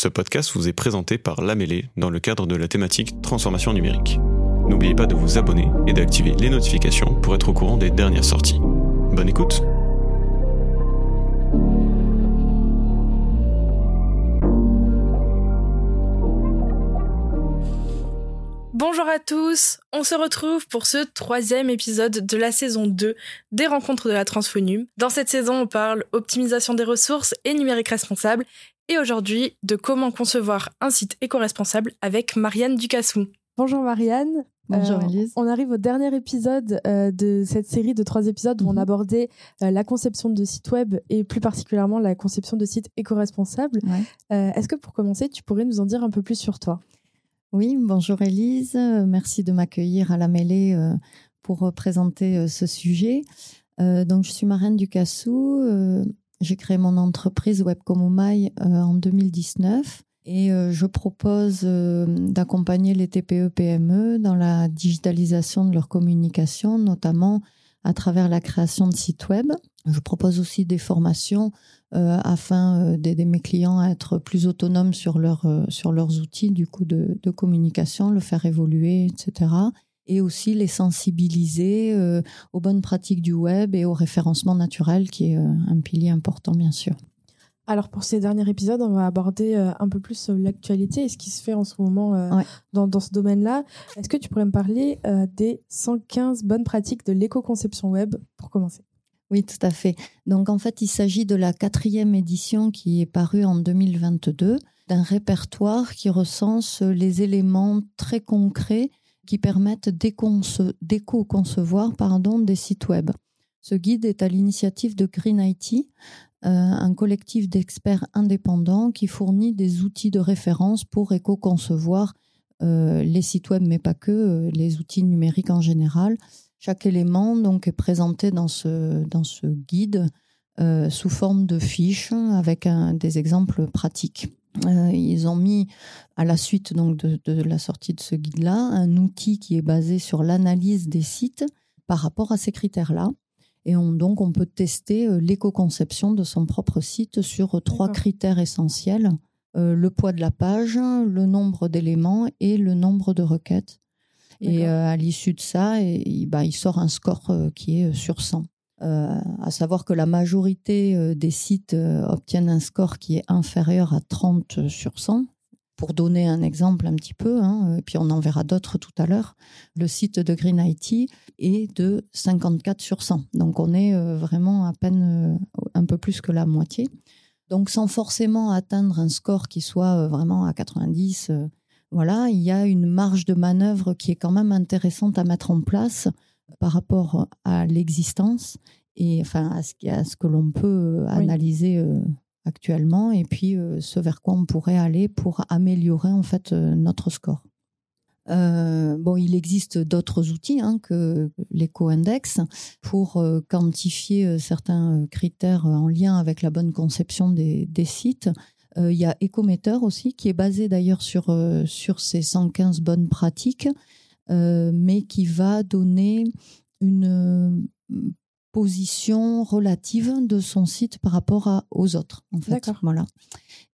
Ce podcast vous est présenté par Lamélé dans le cadre de la thématique transformation numérique. N'oubliez pas de vous abonner et d'activer les notifications pour être au courant des dernières sorties. Bonne écoute Bonjour à tous, on se retrouve pour ce troisième épisode de la saison 2 des rencontres de la Transphonum. Dans cette saison, on parle optimisation des ressources et numérique responsable, et aujourd'hui de comment concevoir un site éco-responsable avec Marianne Ducassou. Bonjour Marianne. Bonjour euh, Elise. On arrive au dernier épisode euh, de cette série de trois épisodes où on mhm. abordait euh, la conception de sites web et plus particulièrement la conception de sites éco-responsables. Est-ce que pour commencer, tu pourrais nous en dire un peu plus sur toi? Oui, bonjour Elise. Merci de m'accueillir à la mêlée euh, pour euh, présenter euh, ce sujet. Donc, je suis marraine du Cassou. J'ai créé mon entreprise Webcomomai en 2019 et je propose d'accompagner les TPE-PME dans la digitalisation de leur communication, notamment à travers la création de sites web. Je propose aussi des formations euh, afin euh, d'aider mes clients à être plus autonomes sur, leur, euh, sur leurs outils du coup de, de, communication, le faire évoluer, etc. Et aussi les sensibiliser aux bonnes pratiques du web et au référencement naturel, qui est un pilier important, bien sûr. Alors pour ces derniers épisodes, on va aborder un peu plus l'actualité et ce qui se fait en ce moment dans, dans, ce domaine-là. Est-ce que tu pourrais me parler des 115 bonnes pratiques de l'éco-conception web pour commencer? Oui, tout à fait. Donc en fait, il s'agit de la quatrième édition qui est parue en 2022 d'un répertoire qui recense les éléments très concrets qui permettent d'éco-concevoir des sites web. Ce guide est à l'initiative de Green IT, euh, un collectif d'experts indépendants qui fournit des outils de référence pour éco-concevoir euh, les sites web, mais pas que, euh, les outils numériques en général. Chaque élément donc est présenté dans ce, guide sous forme de fiches avec des exemples pratiques. Euh, ils ont mis à la suite donc de, de la sortie de ce guide-là un outil qui est basé sur l'analyse des sites par rapport à ces critères-là. Et on, donc on peut tester euh, l'éco-conception de son propre site sur trois critères essentiels le poids de la page, le nombre d'éléments et le nombre de requêtes. Et euh, à l'issue de ça, et, bah, il sort un score euh, qui est euh, sur 100. À savoir que la majorité des sites obtiennent un score qui est inférieur à 30 sur 100. Pour donner un exemple un petit peu, hein, et puis on en verra d'autres tout à l'heure, le site de Green IT est de 54 sur 100. Donc on est vraiment à peine un peu plus que la moitié. Donc sans forcément atteindre un score qui soit vraiment à 90, voilà, il y a une marge de manœuvre qui est quand même intéressante à mettre en place par rapport à l'existence et enfin à ce, que l'on peut analyser euh, actuellement et puis euh, ce vers quoi on pourrait aller pour améliorer en fait euh, notre score. bon, il existe d'autres outils hein, que l'éco-index pour quantifier certains critères en lien avec la bonne conception des sites. Euh, il y a Ecometer aussi, qui est basé d'ailleurs sur, euh, sur ces 115 bonnes pratiques, euh, mais qui va donner une position relative de son site par rapport aux autres. En fait. Voilà.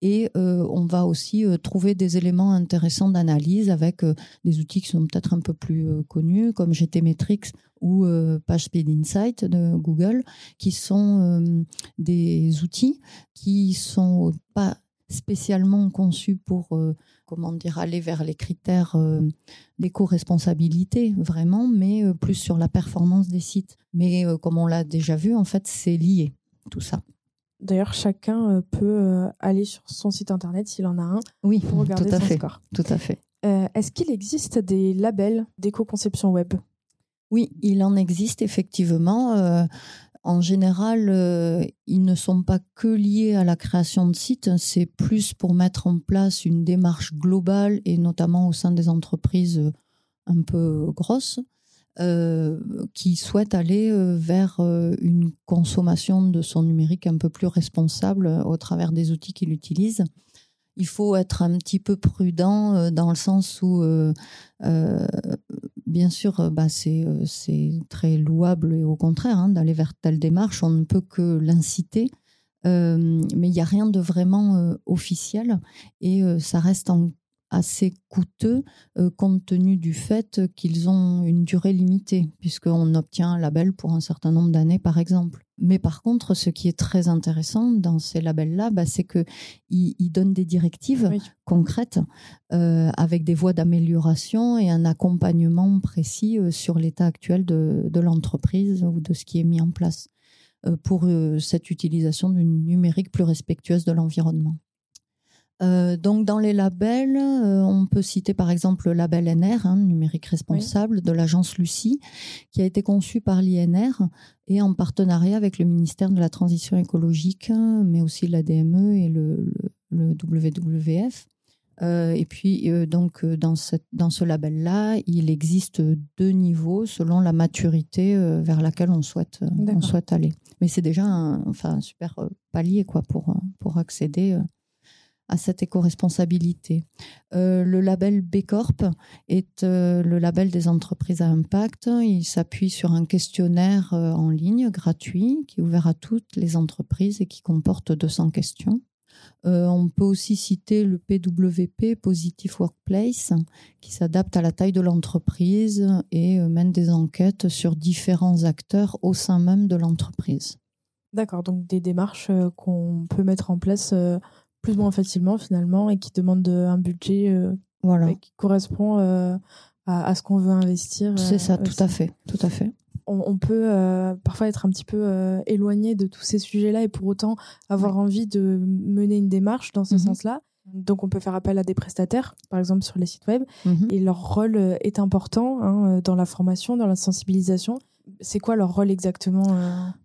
Et on va aussi trouver des éléments intéressants d'analyse avec des outils qui sont peut-être un peu plus connus, comme GTmetrix ou PageSpeed Insight de Google, qui sont des outils qui sont pas spécialement conçu pour, euh, comment dire, aller vers les critères euh, d'éco-responsabilité, vraiment, mais euh, plus sur la performance des sites. Mais comme on l'a déjà vu, en fait, c'est lié, tout ça. D'ailleurs, chacun peut aller sur son site internet s'il en a un oui, pour regarder tout à son fait, score. Tout à fait. Est-ce qu'il existe des labels d'éco-conception web? Oui, il en existe effectivement. En général, euh, ils ne sont pas que liés à la création de sites, c'est plus pour mettre en place une démarche globale et notamment au sein des entreprises euh, un peu grosses euh, qui souhaitent aller vers une consommation de son numérique un peu plus responsable au travers des outils qu'ils utilisent. Il faut être un petit peu prudent dans le sens où bien sûr, euh, bah, euh, c'est très louable et au contraire hein, d'aller vers telle démarche. On ne peut que l'inciter. mais il n'y a rien de vraiment officiel et ça reste en assez coûteux euh, compte tenu du fait qu'ils ont une durée limitée, puisqu'on obtient un label pour un certain nombre d'années, par exemple. Mais par contre, ce qui est très intéressant dans ces labels-là, bah, c'est qu'ils ils donnent des directives concrètes euh, avec des voies d'amélioration et un accompagnement précis euh, sur l'état actuel de, de l'entreprise ou de ce qui est mis en place pour cette utilisation d'une numérique plus respectueuse de l'environnement. Euh, donc dans les labels, euh, on peut citer par exemple le label NR, hein, numérique responsable, de l'agence Lucie, qui a été conçu par l'INR et en partenariat avec le ministère de la Transition écologique, mais aussi l'ADME et le, WWF. Euh, et puis donc dans, dans ce label-là, il existe deux niveaux selon la maturité vers laquelle on souhaite, on souhaite aller. Mais c'est déjà un, enfin, un super palier quoi, pour, pour accéder à cette éco-responsabilité. Euh, le label B Corp est euh, le label des entreprises à impact. Il s'appuie sur un questionnaire euh, en ligne gratuit qui est ouvert à toutes les entreprises et qui comporte 200 questions. on peut aussi citer le PWP, Positive Workplace, qui s'adapte à la taille de l'entreprise et mène des enquêtes sur différents acteurs au sein même de l'entreprise. D'accord, donc des démarches qu'on peut mettre en place plus ou moins facilement finalement et qui demande un budget euh, voilà. qui correspond euh, à, ce qu'on veut investir. C'est ça, euh, tout à fait, tout à fait. On, peut parfois être un petit peu éloigné de tous ces sujets-là et pour autant avoir envie de mener une démarche dans ce mhm. sens-là. Donc, on peut faire appel à des prestataires, par exemple sur les sites web, mhm. et leur rôle est important hein, dans la formation, dans la sensibilisation. C'est quoi leur rôle exactement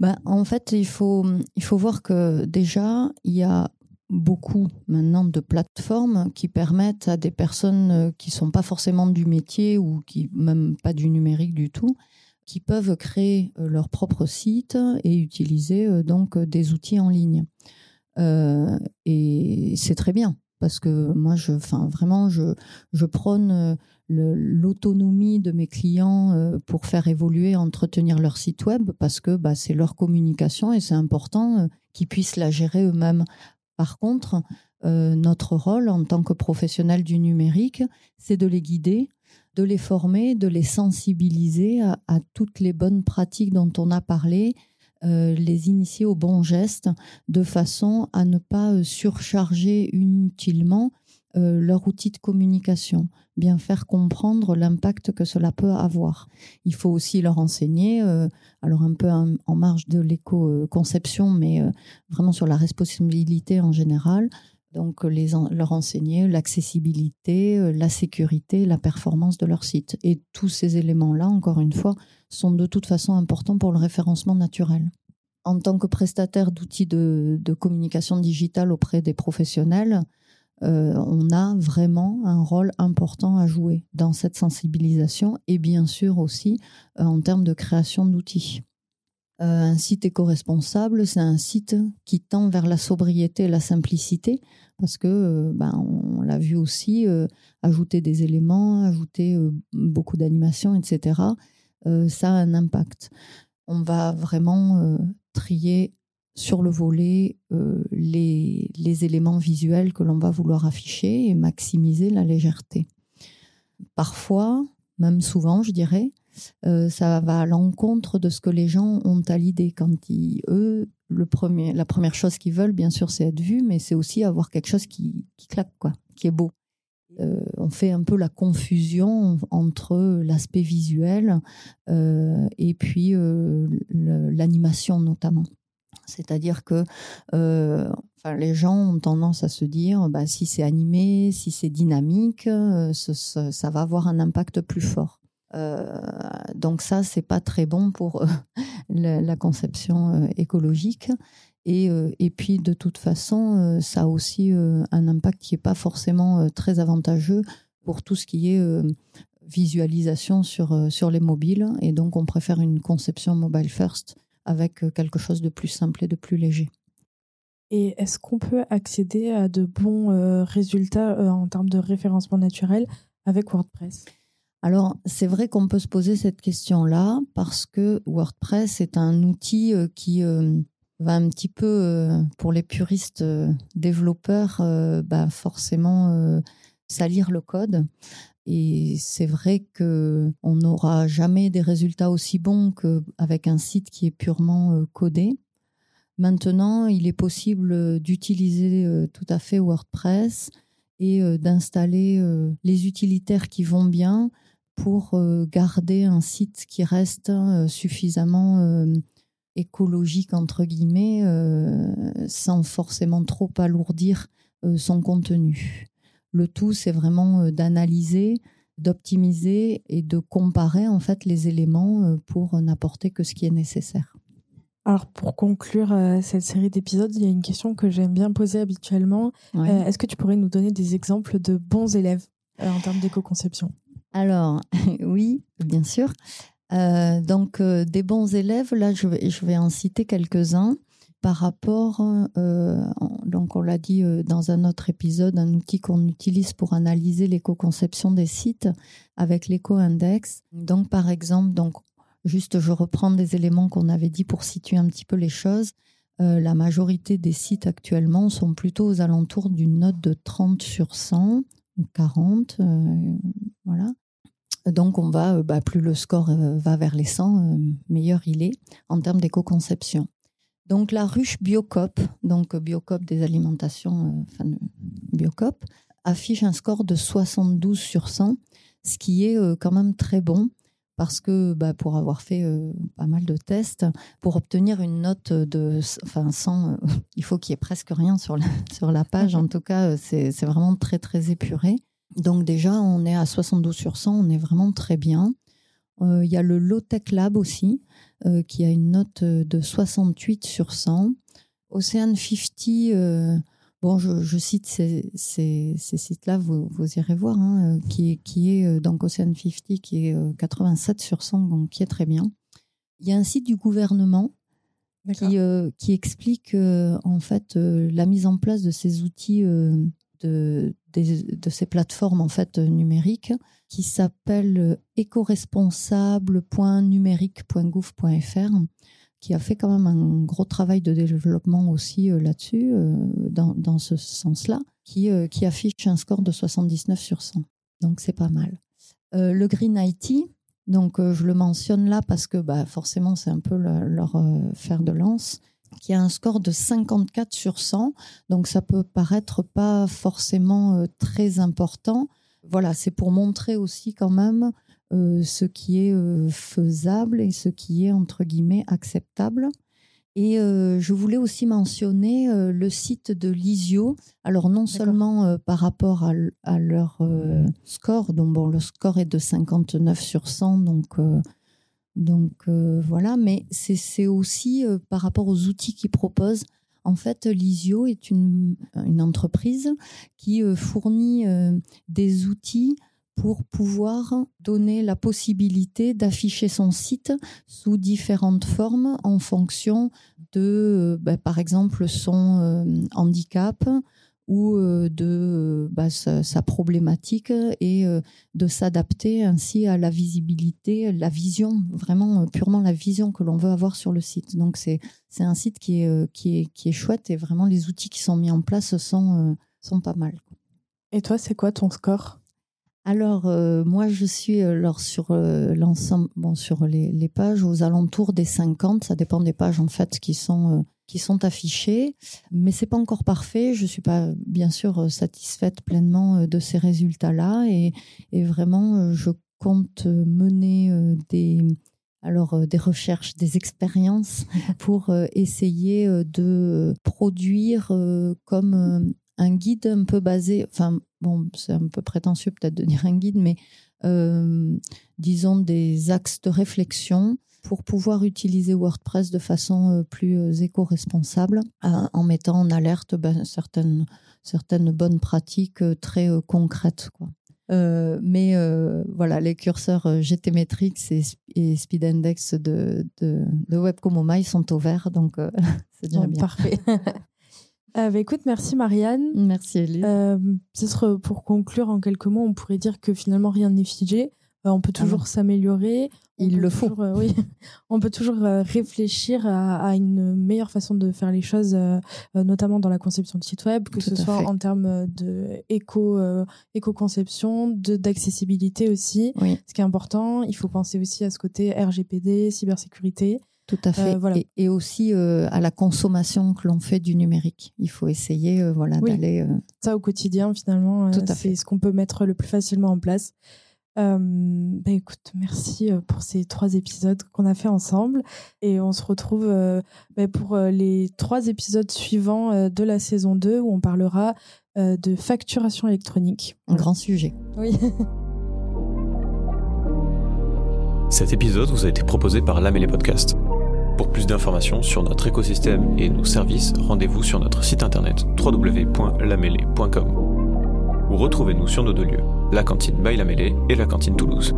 bah, En fait, il faut, il faut voir que déjà, il y a beaucoup maintenant de plateformes qui permettent à des personnes euh, qui sont pas forcément du métier ou qui même pas du numérique du tout, qui peuvent créer euh, leur propre site et utiliser euh, donc des outils en ligne. et c'est très bien parce que moi, enfin, vraiment, je, je prône l'autonomie de mes clients pour faire évoluer, entretenir leur site web parce que bah, c'est leur communication et c'est important qu'ils puissent la gérer eux-mêmes. Par contre, euh, notre rôle en tant que professionnel du numérique, c'est de les guider, de les former, de les sensibiliser à, toutes les bonnes pratiques dont on a parlé, euh, les initier aux bons gestes, de façon à ne pas euh, surcharger inutilement euh, leur outil de communication, bien faire comprendre l'impact que cela peut avoir. Il faut aussi leur enseigner, euh, alors un peu en, marge de l'éco-conception, mais euh, vraiment sur la responsabilité en général. Donc les leur enseigner l'accessibilité, la sécurité, la performance de leur site. Et tous ces éléments-là, encore une fois, sont de toute façon importants pour le référencement naturel en tant que prestataire d'outils de, communication digitale auprès des professionnels, euh, on a vraiment un rôle important à jouer dans cette sensibilisation et bien sûr aussi euh, en termes de création d'outils. Euh, un site éco-responsable, c'est un site qui tend vers la sobriété et la simplicité parce que, ben, on l'a vu aussi, ajouter des éléments, ajouter beaucoup d'animations, etc., ça a un impact. On va vraiment trier sur le volet euh, les, éléments visuels que l'on va vouloir afficher et maximiser la légèreté. Parfois, même souvent, je dirais, euh, ça va à l'encontre de ce que les gens ont à l'idée quand ils, eux, le premier, la première chose qu'ils veulent, bien sûr, c'est être vu, mais c'est aussi avoir quelque chose qui, claque, quoi, qui est beau. Euh, on fait un peu la confusion entre l'aspect visuel et puis l'animation notamment. C'est-à-dire que euh, les gens ont tendance à se dire, bah, si c'est animé, si c'est dynamique, euh, ça, va avoir un impact plus fort. Euh, donc ça, c'est pas très bon pour la, conception écologique. Et, et, puis de toute façon, ça a aussi un impact qui n'est pas forcément très avantageux pour tout ce qui est visualisation sur, sur les mobiles. Et donc on préfère une conception mobile first avec euh, quelque chose de plus simple et de plus léger. Et est-ce qu'on peut accéder à de bons euh, résultats euh, en termes de référencement naturel avec WordPress? Alors, c'est vrai qu'on peut se poser cette question-là parce que WordPress est un outil qui, va un petit peu, pour les puristes développeurs, bah forcément salir le code. Et c'est vrai que on n'aura jamais des résultats aussi bons qu'avec un site qui est purement codé. Maintenant, il est possible d'utiliser tout à fait WordPress et d'installer les utilitaires qui vont bien pour garder un site qui reste suffisamment écologique entre guillemets sans forcément trop alourdir son contenu. Le tout c'est vraiment d'analyser, d'optimiser et de comparer en fait les éléments pour n'apporter que ce qui est nécessaire. Alors pour conclure euh, cette série d'épisodes, il y a une question que j'aime bien poser habituellement. Euh, est-ce que tu pourrais nous donner des exemples de bons élèves euh, en termes d'éco-conception? Alors oui, bien sûr. donc des bons élèves, là je vais, je vais en citer quelques-uns par rapport, donc on l'a dit dans un autre épisode, un outil qu'on utilise pour analyser l'éco-conception des sites avec l'éco-index. Donc par exemple, donc Juste, je reprends des éléments qu'on avait dit pour situer un petit peu les choses. Euh, la majorité des sites actuellement sont plutôt aux alentours d'une note de 30 sur 100, 40, euh, voilà. Donc on va, euh, bah, plus le score va vers les 100, meilleur il est en termes d'éco-conception. Donc la ruche Biocop, donc Biocop des alimentations, enfin Biocop, affiche un score de 72 sur 100, ce qui est quand même très bon parce que bah, pour avoir fait euh, pas mal de tests, pour obtenir une note de, enfin, 100, euh, il faut qu'il y ait presque rien sur la, sur la page. En tout cas, euh, c'est vraiment très, très épuré. Donc déjà, on est à 72 sur 100, on est vraiment très bien. Il y a le Low Tech Lab aussi, qui a une note de 68 sur 100. Ocean 50, Bon, je, cite ces, sites-là, vous, irez voir, hein, euh, qui, est, qui est euh, donc Ocean 50, qui est 87 euh, sur 100, donc qui est très bien. Il y a un site du gouvernement qui, qui, explique en fait la mise en place de ces outils de, de, ces plateformes en fait numériques qui s'appelle écoresponsable.numérique.gouv.fr qui a fait quand même un gros travail de développement aussi euh, là-dessus, euh, dans, dans, ce sens-là, qui, euh, qui, affiche un score de 79 sur 100. Donc c'est pas mal. le Green IT, donc je le mentionne là parce que bah, forcément c'est un peu leur fer de lance, qui a un score de 54 sur 100. Donc ça peut paraître pas forcément très important. Voilà, c'est pour montrer aussi quand même euh, ce qui est euh, faisable et ce qui est entre guillemets acceptable. Et euh, je voulais aussi mentionner le site de Lisio. Alors non seulement par rapport à, leur score, donc bon, le score est de 59 sur 100, donc donc voilà, mais c'est aussi par rapport aux outils qu'ils proposent. En fait, Lisio est une, entreprise qui fournit des outils pour pouvoir donner la possibilité d'afficher son site sous différentes formes en fonction de, euh, bah, par exemple, son euh, handicap ou euh, de bah, sa, problématique et de s'adapter ainsi à la visibilité, la vision, vraiment purement la vision que l'on veut avoir sur le site. Donc c'est c'est un site qui est, qui est qui est chouette et vraiment les outils qui sont mis en place sont sont pas mal. Et toi, c'est quoi ton score? Alors, euh, moi, je suis euh, sur euh, l'ensemble, bon, sur les, pages aux alentours des 50. Ça dépend des pages, en fait, qui sont, qui sont affichées. Mais c'est pas encore parfait. Je suis pas, bien sûr, satisfaite pleinement de ces résultats-là. Et, et, vraiment, je compte mener des, alors, des recherches, des expériences pour essayer de produire comme un guide un peu basé, enfin bon, c'est un peu prétentieux peut-être de dire un guide, mais euh, disons des axes de réflexion pour pouvoir utiliser WordPress de façon euh, plus euh, éco-responsable en mettant en alerte ben, certaines, certaines bonnes pratiques très concrètes. Quoi. mais voilà, les curseurs GTmetrix et, et Speedendex de, de, de Webcomoma, ils sont au vert, donc c'est déjà bien. Parfait. Euh, bah, écoute, merci Marianne. Merci Elise. Euh, pour conclure en quelques mots, on pourrait dire que finalement rien n'est figé. On peut toujours s'améliorer. Il le faut. oui, on peut toujours réfléchir à, une meilleure façon de faire les choses, notamment dans la conception de site web, que ce soit en termes de éco, éco-conception, d'accessibilité aussi. Ce qui est important, il faut penser aussi à ce côté RGPD, cybersécurité. Tout à fait. Euh, et, aussi euh, à la consommation que l'on fait du numérique. Il faut essayer euh, voilà, d'aller. Ça au quotidien, finalement, c'est ce qu'on peut mettre le plus facilement en place. Bah écoute, merci pour ces trois épisodes qu'on a fait ensemble. Et on se retrouve bah, pour les trois épisodes suivants de la saison 2 où on parlera de facturation électronique. Un grand sujet. Oui. Cet épisode vous a été proposé par Lamélé Podcast. Pour plus d'informations sur notre écosystème et nos services, rendez-vous sur notre site internet www.lamélé.com ou retrouvez-nous sur nos deux lieux, la cantine by Lamélé et la cantine Toulouse.